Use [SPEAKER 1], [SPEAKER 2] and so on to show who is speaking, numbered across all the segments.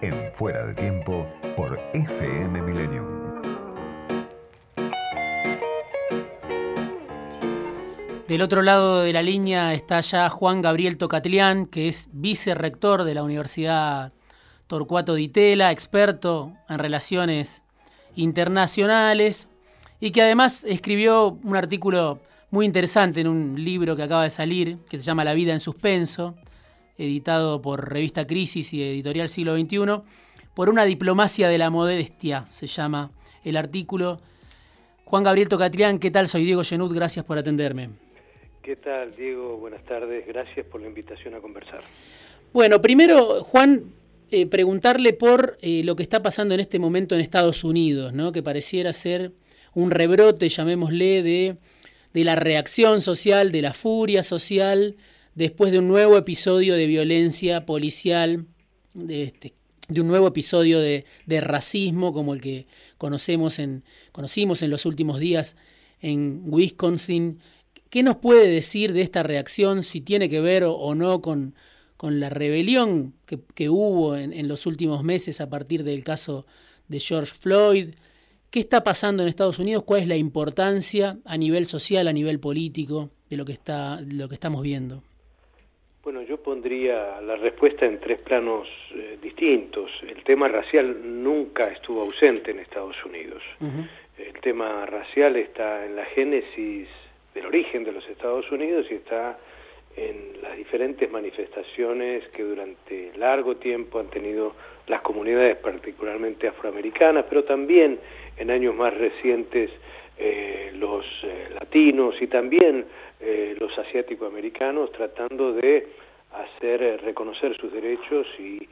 [SPEAKER 1] En Fuera de Tiempo por FM Millennium.
[SPEAKER 2] Del otro lado de la línea está ya Juan Gabriel Tocatlián, que es vicerrector de la Universidad Torcuato Di Tella, experto en relaciones internacionales y que además escribió un artículo muy interesante en un libro que acaba de salir, que se llama La vida en suspenso, editado por Revista Crisis y Editorial Siglo XXI, por una diplomacia de la modestia, se llama el artículo. Juan Gabriel Tocatlián, ¿qué tal? Soy Diego Genut, gracias por atenderme.
[SPEAKER 3] ¿Qué tal, Diego? Buenas tardes, gracias por la invitación a conversar.
[SPEAKER 2] Bueno, primero, Juan, eh, preguntarle por eh, lo que está pasando en este momento en Estados Unidos, ¿no? que pareciera ser un rebrote, llamémosle, de, de la reacción social, de la furia social, después de un nuevo episodio de violencia policial, de, este, de un nuevo episodio de, racismo como el que conocemos conocimos en los últimos días en Wisconsin. ¿Qué nos puede decir de esta reacción, si tiene que ver o, no con, la rebelión que, hubo en, los últimos meses a partir del caso de George Floyd? ¿Qué está pasando en Estados Unidos? ¿Cuál es la importancia a nivel social, a nivel político de lo que estamos viendo?
[SPEAKER 3] Bueno, yo pondría la respuesta en tres planos eh, distintos. El tema racial nunca estuvo ausente en Estados Unidos. Uh -huh. El tema racial está en la génesis del origen de los Estados Unidos y está en las diferentes manifestaciones que durante largo tiempo han tenido las comunidades particularmente afroamericanas, pero también en años más recientes eh, los eh, latinos y también eh, los asiático-americanos tratando de hacer reconocer sus derechos y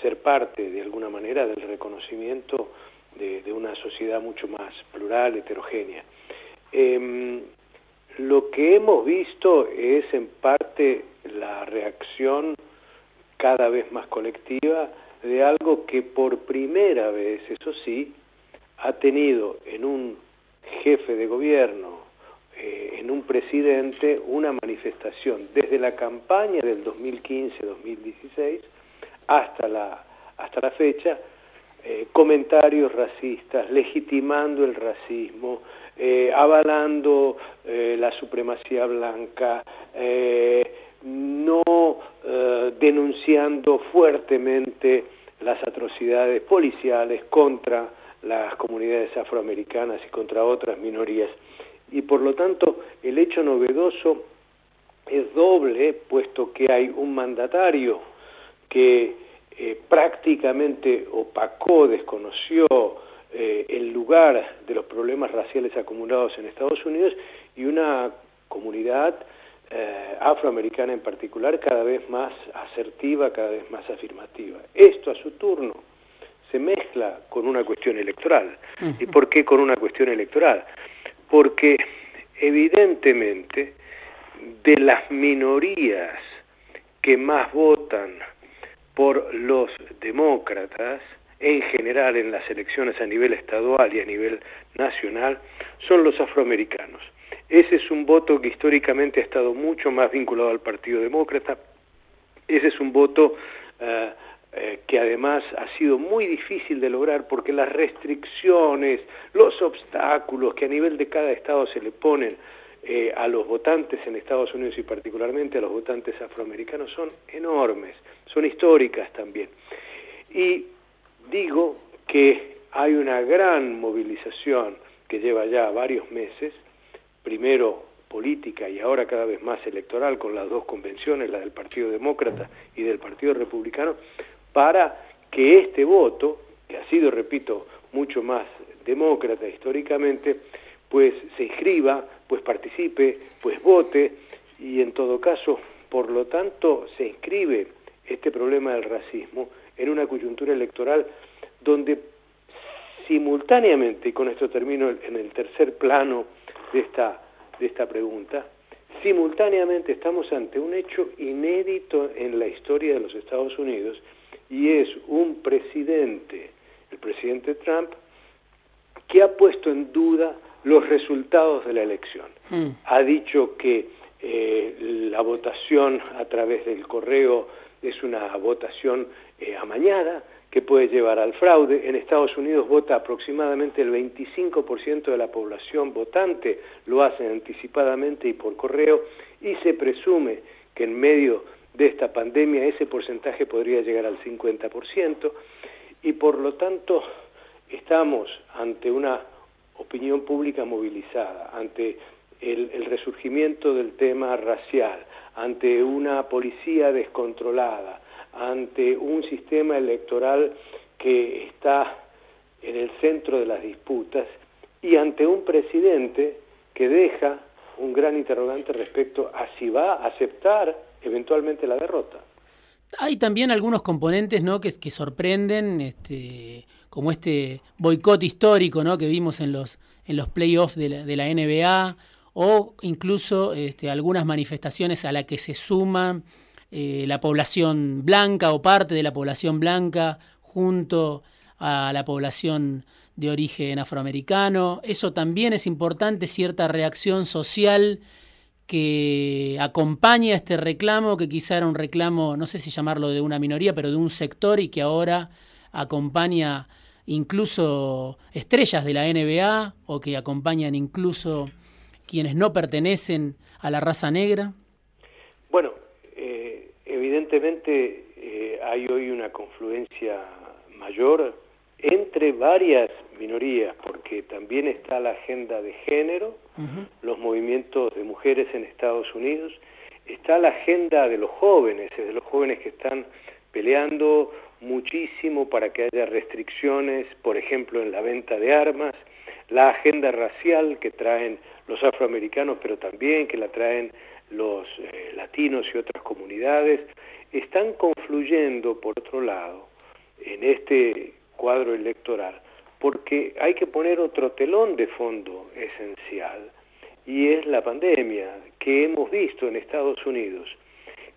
[SPEAKER 3] ser parte de alguna manera del reconocimiento de, de una sociedad mucho más plural, heterogénea. Em, lo que hemos visto es en parte la reacción cada vez más colectiva de algo que por primera vez, eso sí, ha tenido en un jefe de gobierno, eh, en un presidente, una manifestación desde la campaña del 2015-2016 hasta la, hasta la fecha, eh, comentarios racistas, legitimando el racismo, eh, avalando la supremacía blanca, no denunciando fuertemente las atrocidades policiales contra las comunidades afroamericanas y contra otras minorías. Y por lo tanto, el hecho novedoso es doble, puesto que hay un mandatario que eh, prácticamente opacó, desconoció eh, el lugar de los problemas raciales acumulados en Estados Unidos y una comunidad eh, afroamericana en particular cada vez más asertiva, cada vez más afirmativa. Esto a su turno se mezcla con una cuestión electoral. Uh -huh. ¿Y por qué con una cuestión electoral? Porque evidentemente de las minorías que más votan por los demócratas, en general en las elecciones a nivel estadual y a nivel nacional, son los afroamericanos. Ese es un voto que históricamente ha estado mucho más vinculado al Partido Demócrata. Ese es un voto uh, eh, que además ha sido muy difícil de lograr porque las restricciones, los obstáculos que a nivel de cada estado se le ponen eh, a los votantes en Estados Unidos y particularmente a los votantes afroamericanos son enormes, son históricas también. Y digo que hay una gran movilización que lleva ya varios meses, primero política y ahora cada vez más electoral con las dos convenciones, la del Partido Demócrata y del Partido Republicano, para que este voto, que ha sido, repito, mucho más demócrata históricamente, pues se inscriba, pues participe, pues vote y en todo caso, por lo tanto, se inscribe este problema del racismo en una coyuntura electoral donde simultáneamente, y con esto termino en el tercer plano de esta, de esta pregunta, simultáneamente estamos ante un hecho inédito en la historia de los Estados Unidos y es un presidente, el presidente Trump, que ha puesto en duda los resultados de la elección. Mm. Ha dicho que eh, la votación a través del correo es una votación eh, amañada que puede llevar al fraude. En Estados Unidos vota aproximadamente el 25% de la población votante, lo hacen anticipadamente y por correo, y se presume que en medio de esta pandemia ese porcentaje podría llegar al 50%, y por lo tanto estamos ante una opinión pública movilizada, ante el, resurgimiento del tema racial, ante una policía descontrolada, ante un sistema electoral que está en el centro de las disputas y ante un presidente que deja un gran interrogante respecto a si va a aceptar eventualmente la derrota.
[SPEAKER 2] Hay también algunos componentes ¿no? que, sorprenden, este, como este boicot histórico ¿no? que vimos en los, en los playoffs de la, de la NBA, o incluso este, algunas manifestaciones a las que se suma eh, la población blanca o parte de la población blanca junto a la población de origen afroamericano. Eso también es importante, cierta reacción social que acompaña este reclamo, que quizá era un reclamo, no sé si llamarlo de una minoría, pero de un sector y que ahora acompaña incluso estrellas de la NBA o que acompañan incluso quienes no pertenecen a la raza negra?
[SPEAKER 3] Bueno, eh, evidentemente eh, hay hoy una confluencia mayor entre varias minorías, porque también está la agenda de género, los movimientos de mujeres en Estados Unidos, está la agenda de los jóvenes, de los jóvenes que están peleando muchísimo para que haya restricciones, por ejemplo, en la venta de armas, la agenda racial que traen los afroamericanos, pero también que la traen los eh, latinos y otras comunidades, están confluyendo, por otro lado, en este cuadro electoral, porque hay que poner otro telón de fondo esencial, y es la pandemia que hemos visto en Estados Unidos,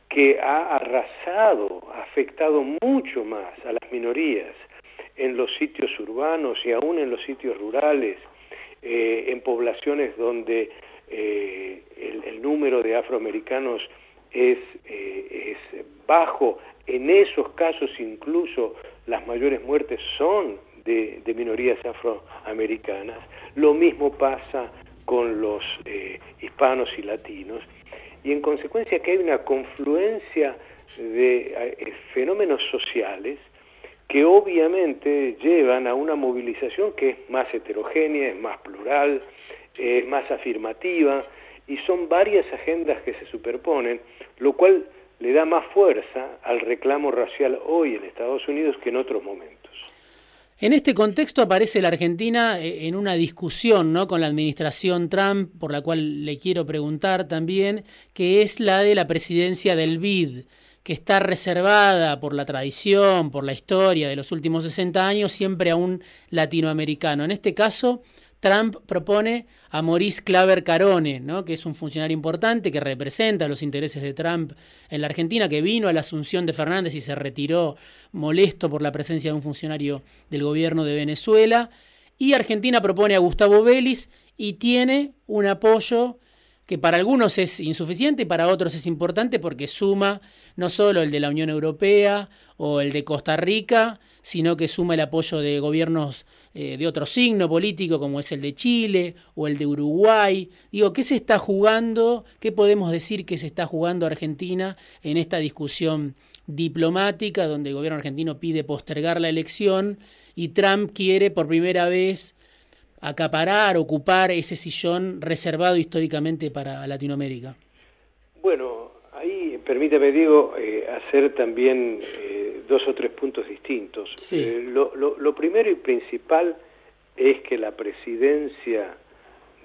[SPEAKER 3] que ha arrasado, ha afectado mucho más a las minorías en los sitios urbanos y aún en los sitios rurales, eh, en poblaciones donde eh, el, número de afroamericanos es, eh, es bajo, en esos casos incluso las mayores muertes son de, minorías afroamericanas. Lo mismo pasa con los hispanos y latinos. Y en consecuencia que hay una confluencia de fenómenos sociales que obviamente llevan a una movilización que es más heterogénea, es más plural, es más afirmativa, y son varias agendas que se superponen, lo cual le da más fuerza al reclamo racial hoy en Estados Unidos que en otros momentos.
[SPEAKER 2] En este contexto aparece la Argentina eh, en una discusión ¿no? con la administración Trump, por la cual le quiero preguntar también, que es la de la presidencia del BID que está reservada por la tradición, por la historia de los últimos 60 años, siempre a un latinoamericano. En este caso, Trump propone a Maurice Claver Carone, ¿no? que es un funcionario importante que representa los intereses de Trump en la Argentina, que vino a la asunción de Fernández y se retiró molesto por la presencia de un funcionario del gobierno de Venezuela. Y Argentina propone a Gustavo Vélez y tiene un apoyo que para algunos es insuficiente y para otros es importante porque suma no solo el de la Unión Europea o el de Costa Rica, sino que suma el apoyo de gobiernos eh, de otro signo político como es el de Chile o el de Uruguay. Digo, ¿qué se está jugando? ¿Qué podemos decir que se está jugando Argentina en esta discusión diplomática donde el gobierno argentino pide postergar la elección y Trump quiere por primera vez acaparar, ocupar ese sillón reservado históricamente para Latinoamérica?
[SPEAKER 3] Bueno, ahí permítame, digo, eh, hacer también eh, dos o tres puntos distintos. Eh, lo, primero y principal es que la presidencia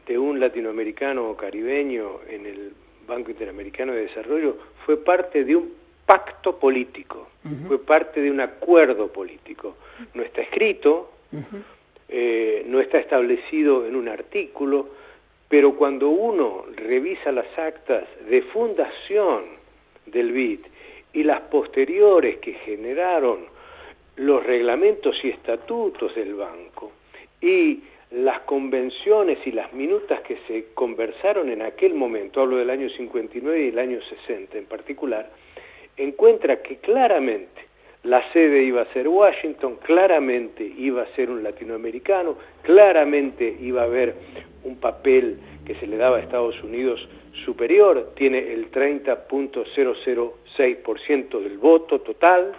[SPEAKER 3] de un latinoamericano o caribeño en el Banco Interamericano de Desarrollo fue parte de un pacto político, fue parte de un acuerdo político. No está escrito, eh, no está establecido en un artículo, pero cuando uno revisa las actas de fundación del BID y las posteriores que generaron los reglamentos y estatutos del banco y las convenciones y las minutas que se conversaron en aquel momento, hablo del año 59 y el año 60 en particular, encuentra que claramente la sede iba a ser Washington, claramente iba a ser un latinoamericano, claramente iba a haber un papel que se le daba a Estados Unidos superior, tiene el 30.006% del voto total,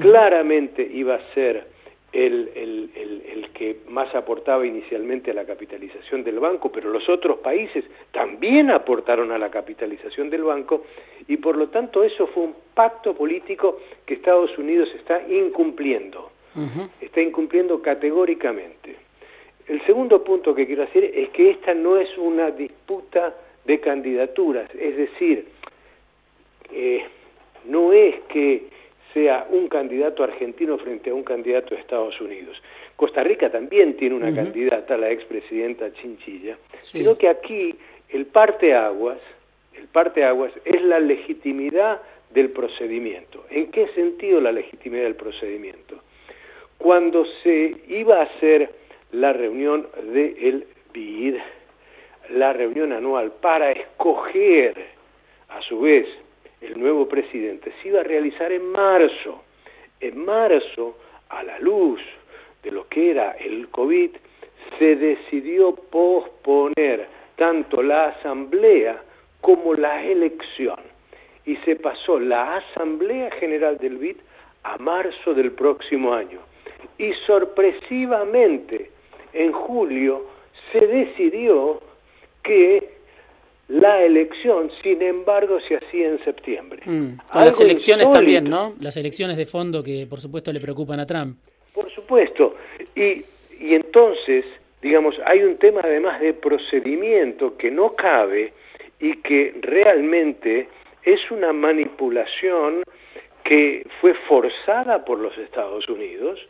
[SPEAKER 3] claramente iba a ser el, el, el, que más aportaba inicialmente a la capitalización del banco, pero los otros países también aportaron a la capitalización del banco y por lo tanto eso fue un pacto político que Estados Unidos está incumpliendo, está incumpliendo categóricamente. El segundo punto que quiero decir es que esta no es una disputa de candidaturas, es decir, eh, no es que sea un candidato argentino frente a un candidato de Estados Unidos. Costa Rica también tiene una candidata, la expresidenta Chinchilla, sino que aquí el parteaguas, el parteaguas es la legitimidad del procedimiento. ¿En qué sentido la legitimidad del procedimiento? Cuando se iba a hacer la reunión del BID, la reunión anual para escoger a su vez el nuevo presidente se iba a realizar en marzo. En marzo, a la luz de lo que era el COVID, se decidió posponer tanto la asamblea como la elección y se pasó la asamblea general del BID a marzo del próximo año. Y sorpresivamente, en julio, se decidió que la elección, sin embargo, se hacía en septiembre.
[SPEAKER 2] Mm, con las elecciones también, ¿no? Las elecciones de fondo que, por supuesto, le preocupan a Trump.
[SPEAKER 3] Por supuesto. Y, y entonces, digamos, hay un tema además de procedimiento que no cabe y que realmente es una manipulación que fue forzada por los Estados Unidos,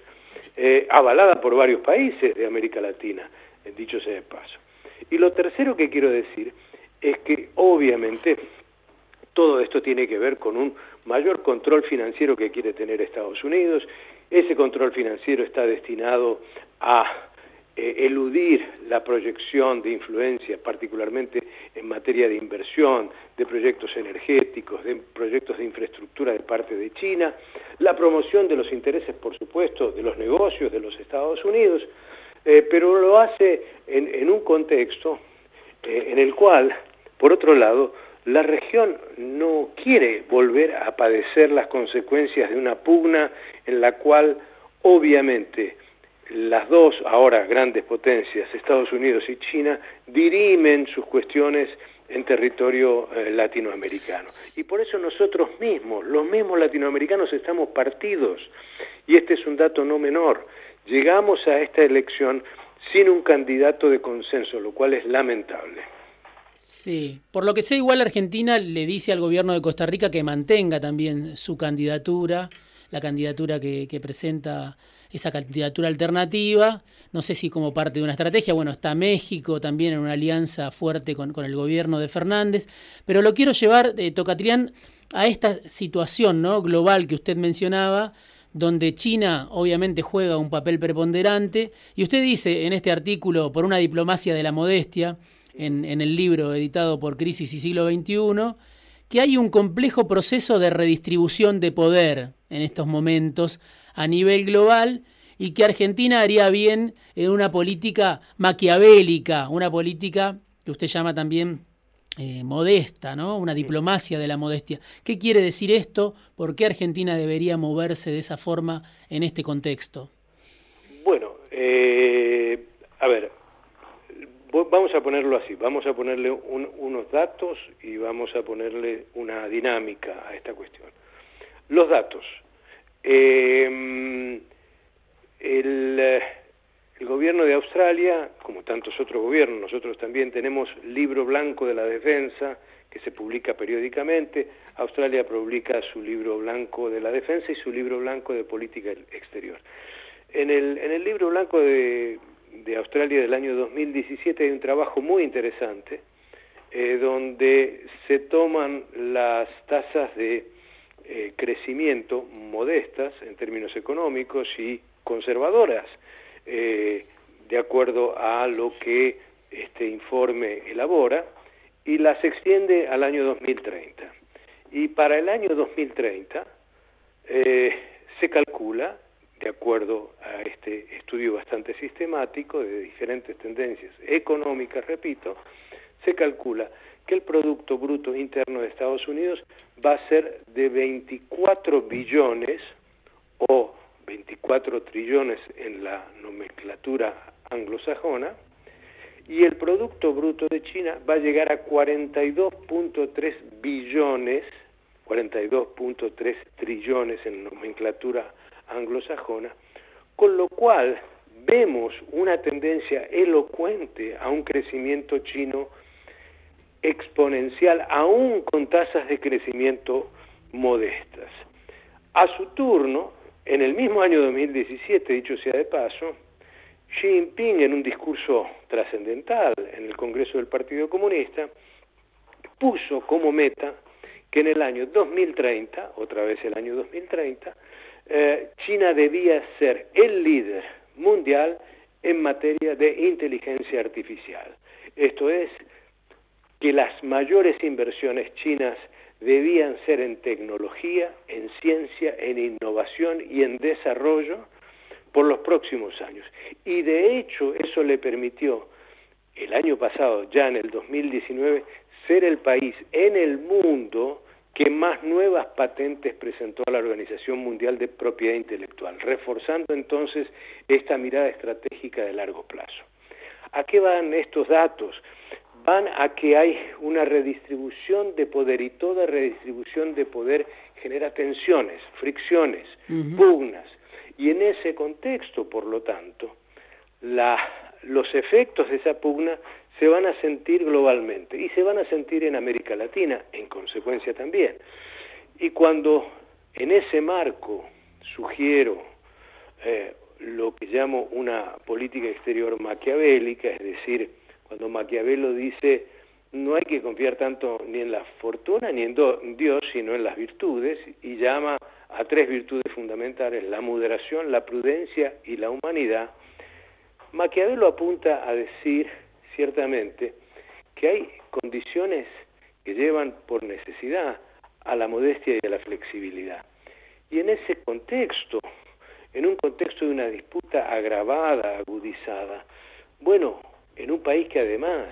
[SPEAKER 3] eh, avalada por varios países de América Latina, dicho sea de paso. Y lo tercero que quiero decir es que obviamente todo esto tiene que ver con un mayor control financiero que quiere tener Estados Unidos. Ese control financiero está destinado a eh, eludir la proyección de influencia, particularmente en materia de inversión, de proyectos energéticos, de proyectos de infraestructura de parte de China, la promoción de los intereses, por supuesto, de los negocios de los Estados Unidos, eh, pero lo hace en, un contexto eh, en el cual por otro lado, la región no quiere volver a padecer las consecuencias de una pugna en la cual obviamente las dos ahora grandes potencias, Estados Unidos y China, dirimen sus cuestiones en territorio eh, latinoamericano. Y por eso nosotros mismos, los mismos latinoamericanos, estamos partidos. Y este es un dato no menor. Llegamos a esta elección sin un candidato de consenso, lo cual es lamentable.
[SPEAKER 2] Sí, por lo que sé, igual Argentina le dice al gobierno de Costa Rica que mantenga también su candidatura, la candidatura que, presenta esa candidatura alternativa. No sé si como parte de una estrategia, bueno, está México también en una alianza fuerte con, el gobierno de Fernández, pero lo quiero llevar, eh, Tocatrián, a esta situación ¿no? global que usted mencionaba, donde China obviamente juega un papel preponderante, y usted dice en este artículo, por una diplomacia de la modestia, en, el libro editado por Crisis y Siglo XXI, que hay un complejo proceso de redistribución de poder en estos momentos a nivel global y que Argentina haría bien en una política maquiavélica, una política que usted llama también eh, modesta, ¿no? Una diplomacia de la modestia. ¿Qué quiere decir esto? ¿Por qué Argentina debería moverse de esa forma en este contexto?
[SPEAKER 3] Bueno, eh, a ver, vamos a ponerlo así, vamos a ponerle unos datos y vamos a ponerle una dinámica a esta cuestión. Los datos. Em, el, gobierno de Australia, como tantos otros gobiernos, nosotros también tenemos libro blanco de la defensa que se publica periódicamente. Australia publica su libro blanco de la defensa y su libro blanco de política exterior. En el, en el libro blanco de de Australia del año 2017 hay un trabajo muy interesante eh, donde se toman las tasas de eh, crecimiento modestas en términos económicos y conservadoras eh, de acuerdo a lo que este informe elabora y las extiende al año 2030. Y para el año 2030 eh, se calcula, de acuerdo a este estudio bastante sistemático de diferentes tendencias económicas, repito, se calcula que el Producto Bruto Interno de Estados Unidos va a ser de 24 billones o 24 trillones en la nomenclatura anglosajona, y el Producto Bruto de China va a llegar a 42.3 billones, 42.3 trillones en nomenclatura anglosajona, con lo cual vemos una tendencia elocuente a un crecimiento chino exponencial, aún con tasas de crecimiento modestas. A su turno, en el mismo año 2017, dicho sea de paso, Xi Jinping, en un discurso trascendental en el Congreso del Partido Comunista, puso como meta que en el año 2030, otra vez el año 2030, eh, China debía ser el líder mundial en materia de inteligencia artificial. Esto es, que las mayores inversiones chinas debían ser en tecnología, en ciencia, en innovación y en desarrollo por los próximos años. Y de hecho eso le permitió el año pasado, ya en el 2019, ser el país en el mundo que más nuevas patentes presentó a la Organización Mundial de Propiedad Intelectual, reforzando entonces esta mirada estratégica de largo plazo. ¿A qué van estos datos? van a que hay una redistribución de poder y toda redistribución de poder genera tensiones, fricciones, pugnas. Y en ese contexto, por lo tanto, la, los efectos de esa pugna se van a sentir globalmente y se van a sentir en América Latina, en consecuencia también. Y cuando en ese marco sugiero eh, lo que llamo una política exterior maquiavélica, es decir, cuando Maquiavelo dice no hay que confiar tanto ni en la fortuna ni en Dios, sino en las virtudes, y llama a tres virtudes fundamentales, la moderación, la prudencia y la humanidad, Maquiavelo apunta a decir ciertamente que hay condiciones que llevan por necesidad a la modestia y a la flexibilidad. Y en ese contexto, en un contexto de una disputa agravada, agudizada, bueno, en un país que además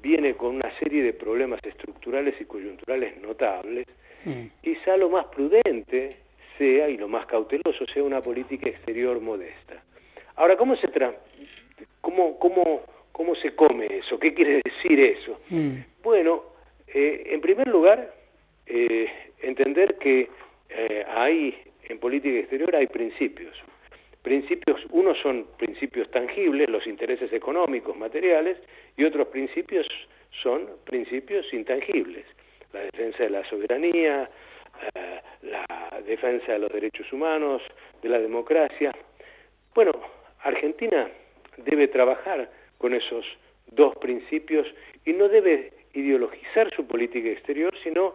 [SPEAKER 3] viene con una serie de problemas estructurales y coyunturales notables, mm. quizá lo más prudente sea y lo más cauteloso sea una política exterior modesta. Ahora, ¿cómo se tra cómo, cómo, cómo se come eso? ¿Qué quiere decir eso? Mm. Bueno, eh, en primer lugar, eh, entender que eh, hay en política exterior hay principios principios, unos son principios tangibles, los intereses económicos, materiales, y otros principios son principios intangibles, la defensa de la soberanía, eh, la defensa de los derechos humanos, de la democracia. Bueno, Argentina debe trabajar con esos dos principios y no debe ideologizar su política exterior, sino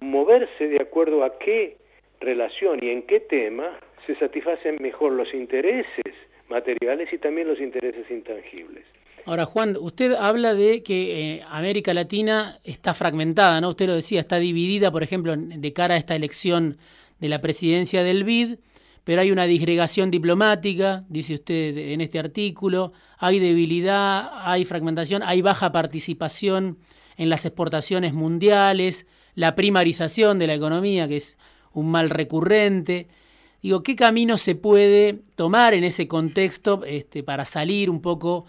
[SPEAKER 3] moverse de acuerdo a qué relación y en qué tema se satisfacen mejor los intereses materiales y también los intereses intangibles.
[SPEAKER 2] Ahora, Juan, usted habla de que eh, América Latina está fragmentada, ¿no? Usted lo decía, está dividida, por ejemplo, de cara a esta elección de la presidencia del BID, pero hay una disgregación diplomática, dice usted en este artículo, hay debilidad, hay fragmentación, hay baja participación en las exportaciones mundiales, la primarización de la economía, que es un mal recurrente. Digo, ¿qué camino se puede tomar en ese contexto este, para salir un poco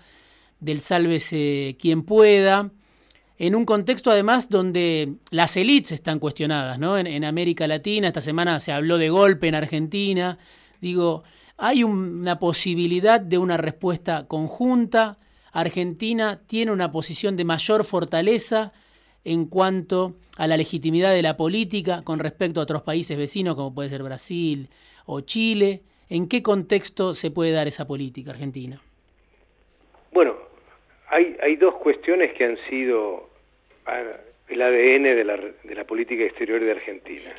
[SPEAKER 2] del sálvese quien pueda? En un contexto además donde las élites están cuestionadas, ¿no? En, América Latina, esta semana se habló de golpe en Argentina. Digo, hay una posibilidad de una respuesta conjunta. Argentina tiene una posición de mayor fortaleza en cuanto a la legitimidad de la política con respecto a otros países vecinos, como puede ser Brasil, o Chile? ¿En qué contexto se puede dar esa política argentina?
[SPEAKER 3] Bueno, hay, dos cuestiones que han sido el ADN de la política exterior de Argentina.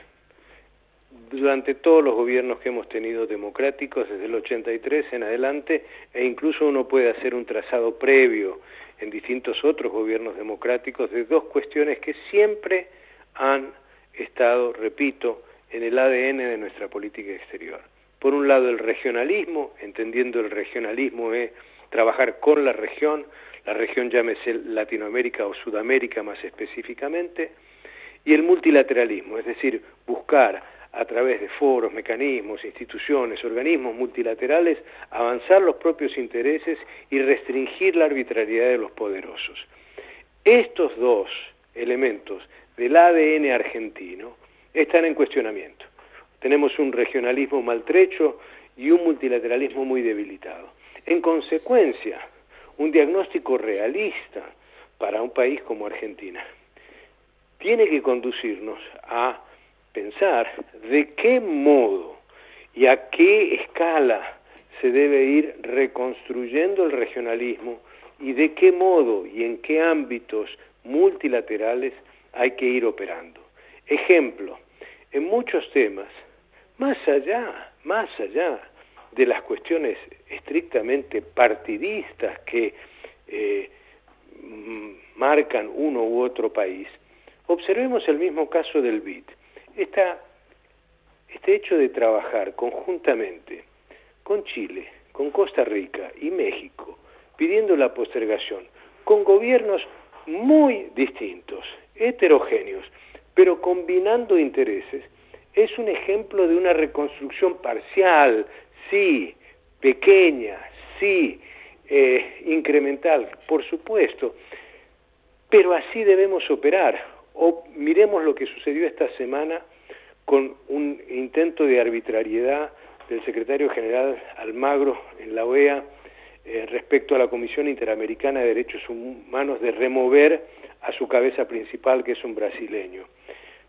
[SPEAKER 3] Durante todos los gobiernos que hemos tenido democráticos, desde el 83 en adelante, e incluso uno puede hacer un trazado previo en distintos otros gobiernos democráticos de dos cuestiones que siempre han estado, repito, en el ADN de nuestra política exterior. Por un lado el regionalismo, entendiendo el regionalismo es trabajar con la región, la región llámese Latinoamérica o Sudamérica más específicamente, y el multilateralismo, es decir, buscar a través de foros, mecanismos, instituciones, organismos multilaterales, avanzar los propios intereses y restringir la arbitrariedad de los poderosos. Estos dos elementos del ADN argentino están en cuestionamiento. Tenemos un regionalismo maltrecho y un multilateralismo muy debilitado. En consecuencia, un diagnóstico realista para un país como Argentina tiene que conducirnos a pensar de qué modo y a qué escala se debe ir reconstruyendo el regionalismo y de qué modo y en qué ámbitos multilaterales hay que ir operando. Ejemplo, en muchos temas, más allá, más allá de las cuestiones estrictamente partidistas que eh, marcan uno u otro país, observemos el mismo caso del BID. Esta, este hecho de trabajar conjuntamente con Chile, con Costa Rica y México, pidiendo la postergación, con gobiernos muy distintos, heterogéneos, pero combinando intereses, es un ejemplo de una reconstrucción parcial, sí, pequeña, sí, eh, incremental, por supuesto, pero así debemos operar. O miremos lo que sucedió esta semana con un intento de arbitrariedad del secretario general Almagro en la OEA eh, respecto a la Comisión Interamericana de Derechos Humanos de remover a su cabeza principal, que es un brasileño.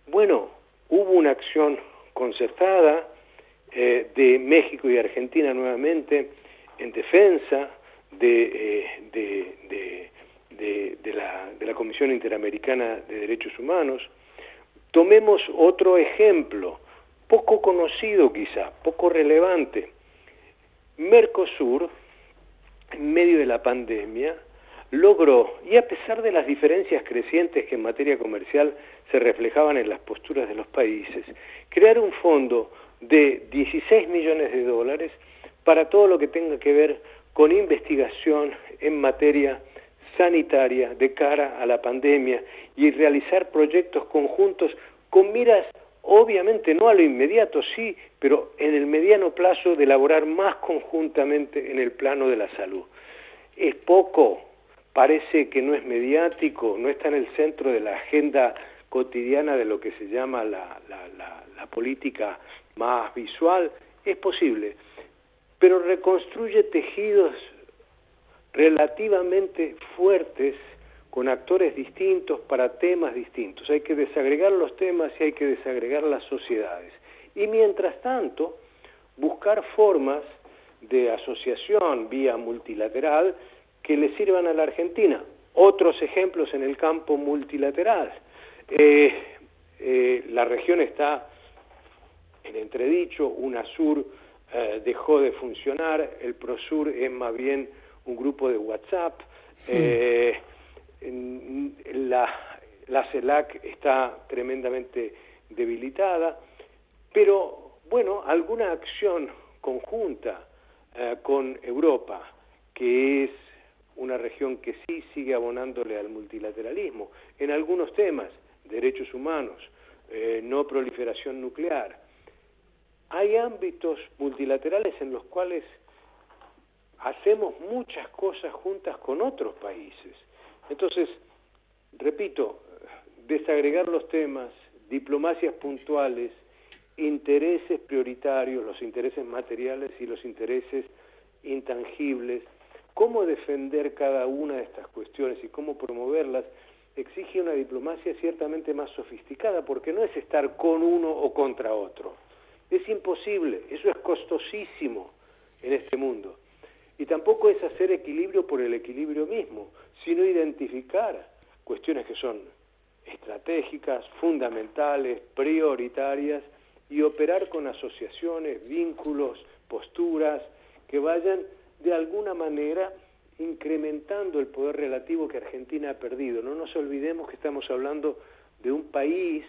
[SPEAKER 3] Bueno, hubo una acción concertada eh, de México y Argentina nuevamente en defensa de, eh, de, la, de la Comisión Interamericana de Derechos Humanos. Tomemos otro ejemplo, poco conocido quizá, poco relevante. Mercosur, en medio de la pandemia, logró, y a pesar de las diferencias crecientes que en materia comercial se reflejaban en las posturas de los países, crear un fondo de 16 millones de dólares para todo lo que tenga que ver con investigación en materia sanitaria de cara a la pandemia y realizar proyectos conjuntos con miras obviamente no a lo inmediato, sí, pero en el mediano plazo de elaborar más conjuntamente en el plano de la salud. Es poco, parece que no es mediático, no está en el centro de la agenda cotidiana de lo que se llama la, la, política más visual, es posible, pero reconstruye tejidos relativamente fuertes con actores distintos para temas distintos. Hay que desagregar los temas y hay que desagregar las sociedades. Y mientras tanto, buscar formas de asociación vía multilateral que le sirvan a la Argentina. Otros ejemplos en el campo multilateral. Eh, eh, la región está en entredicho, UNASUR eh, dejó de funcionar, el PROSUR es más bien un grupo de WhatsApp, la, la CELAC está tremendamente debilitada, pero bueno, alguna acción conjunta con Europa, que es una región que sí sigue abonándole al multilateralismo en algunos temas, derechos humanos, eh, no proliferación nuclear. Hay ámbitos multilaterales en los cuales hacemos muchas cosas juntas con otros países. Entonces, repito, desagregar los temas, diplomacias puntuales, intereses prioritarios, los intereses materiales y los intereses intangibles, cómo defender cada una de estas cuestiones y cómo promoverlas exige una diplomacia ciertamente más sofisticada, porque no es estar con uno o contra otro. Es imposible, eso es costosísimo en este mundo. Y tampoco es hacer equilibrio por el equilibrio mismo, sino identificar cuestiones que son estratégicas, fundamentales, prioritarias, y operar con asociaciones, vínculos, posturas que vayan de alguna manera incrementando el poder relativo que Argentina ha perdido. No nos olvidemos que estamos hablando de un país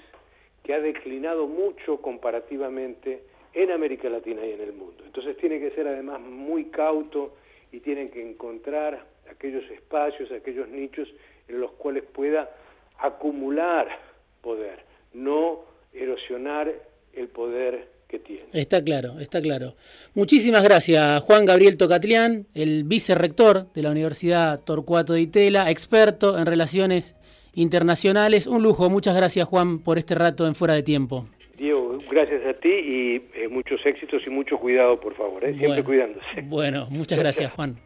[SPEAKER 3] que ha declinado mucho comparativamente en América Latina y en el mundo. Entonces tiene que ser además muy cauto y tiene que encontrar aquellos espacios, aquellos nichos en los cuales pueda acumular poder, no erosionar el poder que tiene.
[SPEAKER 2] Está claro, está claro. Muchísimas gracias, Juan Gabriel Tocatlián, el vicerrector de la Universidad Torcuato de Itela, experto en relaciones internacionales. Un lujo, muchas gracias, Juan, por este rato en Fuera de Tiempo.
[SPEAKER 3] Diego, gracias a ti y eh, muchos éxitos y mucho cuidado, por favor, ¿eh? siempre cuidándose.
[SPEAKER 2] Bueno, muchas gracias, Juan.